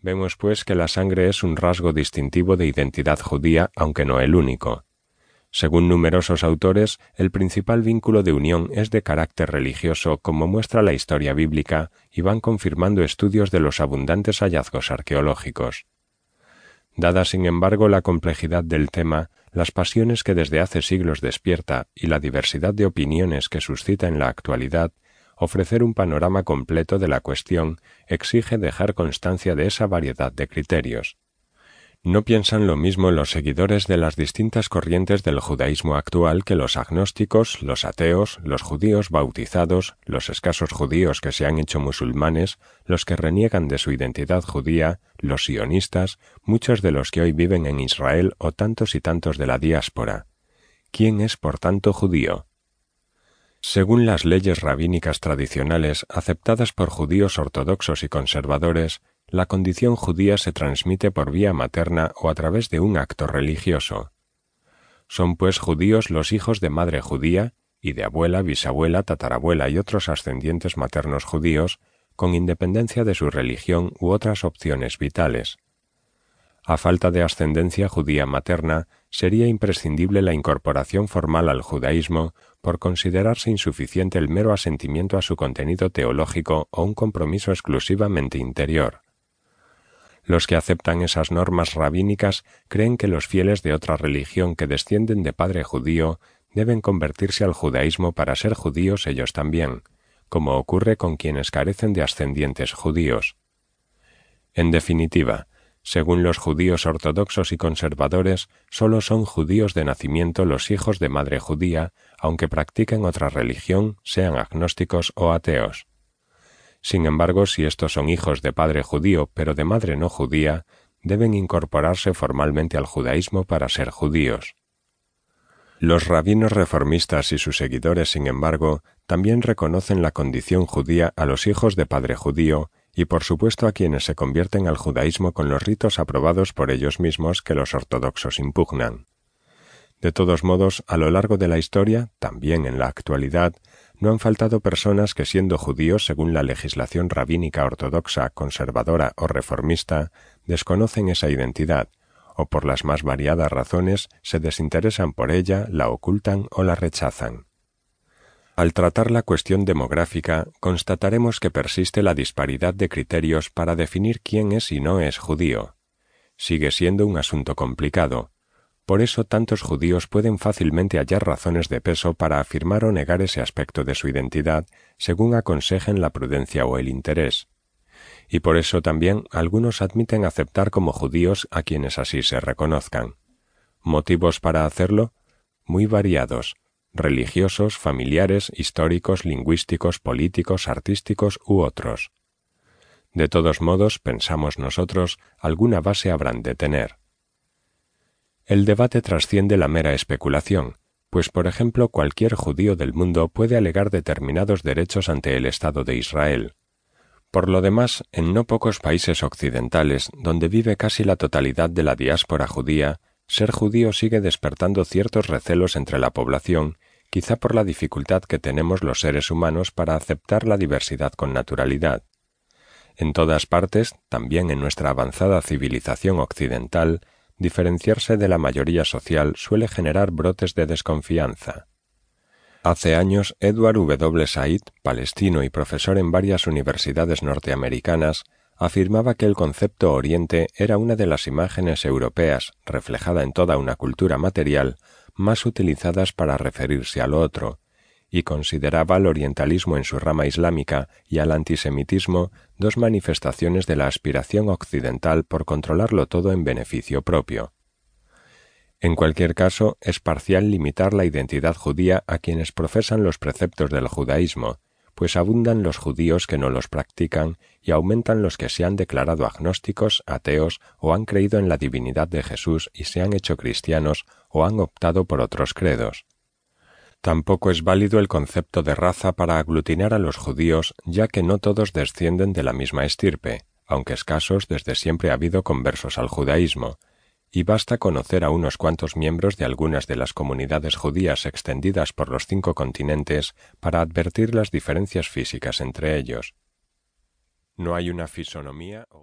Vemos pues que la sangre es un rasgo distintivo de identidad judía, aunque no el único. Según numerosos autores, el principal vínculo de unión es de carácter religioso, como muestra la historia bíblica, y van confirmando estudios de los abundantes hallazgos arqueológicos. Dada, sin embargo, la complejidad del tema, las pasiones que desde hace siglos despierta y la diversidad de opiniones que suscita en la actualidad, ofrecer un panorama completo de la cuestión exige dejar constancia de esa variedad de criterios. No piensan lo mismo los seguidores de las distintas corrientes del judaísmo actual que los agnósticos, los ateos, los judíos bautizados, los escasos judíos que se han hecho musulmanes, los que reniegan de su identidad judía, los sionistas, muchos de los que hoy viven en Israel o tantos y tantos de la diáspora. ¿Quién es por tanto judío? Según las leyes rabínicas tradicionales aceptadas por judíos ortodoxos y conservadores, la condición judía se transmite por vía materna o a través de un acto religioso. Son pues judíos los hijos de madre judía y de abuela, bisabuela, tatarabuela y otros ascendientes maternos judíos, con independencia de su religión u otras opciones vitales. A falta de ascendencia judía materna, sería imprescindible la incorporación formal al judaísmo por considerarse insuficiente el mero asentimiento a su contenido teológico o un compromiso exclusivamente interior. Los que aceptan esas normas rabínicas creen que los fieles de otra religión que descienden de padre judío deben convertirse al judaísmo para ser judíos ellos también, como ocurre con quienes carecen de ascendientes judíos. En definitiva, según los judíos ortodoxos y conservadores, sólo son judíos de nacimiento los hijos de madre judía, aunque practiquen otra religión, sean agnósticos o ateos. Sin embargo, si estos son hijos de padre judío pero de madre no judía, deben incorporarse formalmente al judaísmo para ser judíos. Los rabinos reformistas y sus seguidores, sin embargo, también reconocen la condición judía a los hijos de padre judío y por supuesto a quienes se convierten al judaísmo con los ritos aprobados por ellos mismos que los ortodoxos impugnan. De todos modos, a lo largo de la historia, también en la actualidad, no han faltado personas que siendo judíos según la legislación rabínica ortodoxa, conservadora o reformista, desconocen esa identidad, o por las más variadas razones se desinteresan por ella, la ocultan o la rechazan. Al tratar la cuestión demográfica, constataremos que persiste la disparidad de criterios para definir quién es y no es judío. Sigue siendo un asunto complicado, por eso tantos judíos pueden fácilmente hallar razones de peso para afirmar o negar ese aspecto de su identidad según aconsejen la prudencia o el interés. Y por eso también algunos admiten aceptar como judíos a quienes así se reconozcan. ¿Motivos para hacerlo? Muy variados, religiosos, familiares, históricos, lingüísticos, políticos, artísticos u otros. De todos modos, pensamos nosotros, alguna base habrán de tener. El debate trasciende la mera especulación, pues por ejemplo cualquier judío del mundo puede alegar determinados derechos ante el Estado de Israel. Por lo demás, en no pocos países occidentales, donde vive casi la totalidad de la diáspora judía, ser judío sigue despertando ciertos recelos entre la población, quizá por la dificultad que tenemos los seres humanos para aceptar la diversidad con naturalidad. En todas partes, también en nuestra avanzada civilización occidental, diferenciarse de la mayoría social suele generar brotes de desconfianza. Hace años, Edward W. Said, palestino y profesor en varias universidades norteamericanas, afirmaba que el concepto Oriente era una de las imágenes europeas, reflejada en toda una cultura material, más utilizadas para referirse al otro, y consideraba al orientalismo en su rama islámica y al antisemitismo dos manifestaciones de la aspiración occidental por controlarlo todo en beneficio propio. En cualquier caso, es parcial limitar la identidad judía a quienes profesan los preceptos del judaísmo, pues abundan los judíos que no los practican y aumentan los que se han declarado agnósticos, ateos o han creído en la divinidad de Jesús y se han hecho cristianos o han optado por otros credos. Tampoco es válido el concepto de raza para aglutinar a los judíos, ya que no todos descienden de la misma estirpe, aunque escasos desde siempre ha habido conversos al judaísmo, y basta conocer a unos cuantos miembros de algunas de las comunidades judías extendidas por los cinco continentes para advertir las diferencias físicas entre ellos. No hay una fisonomía o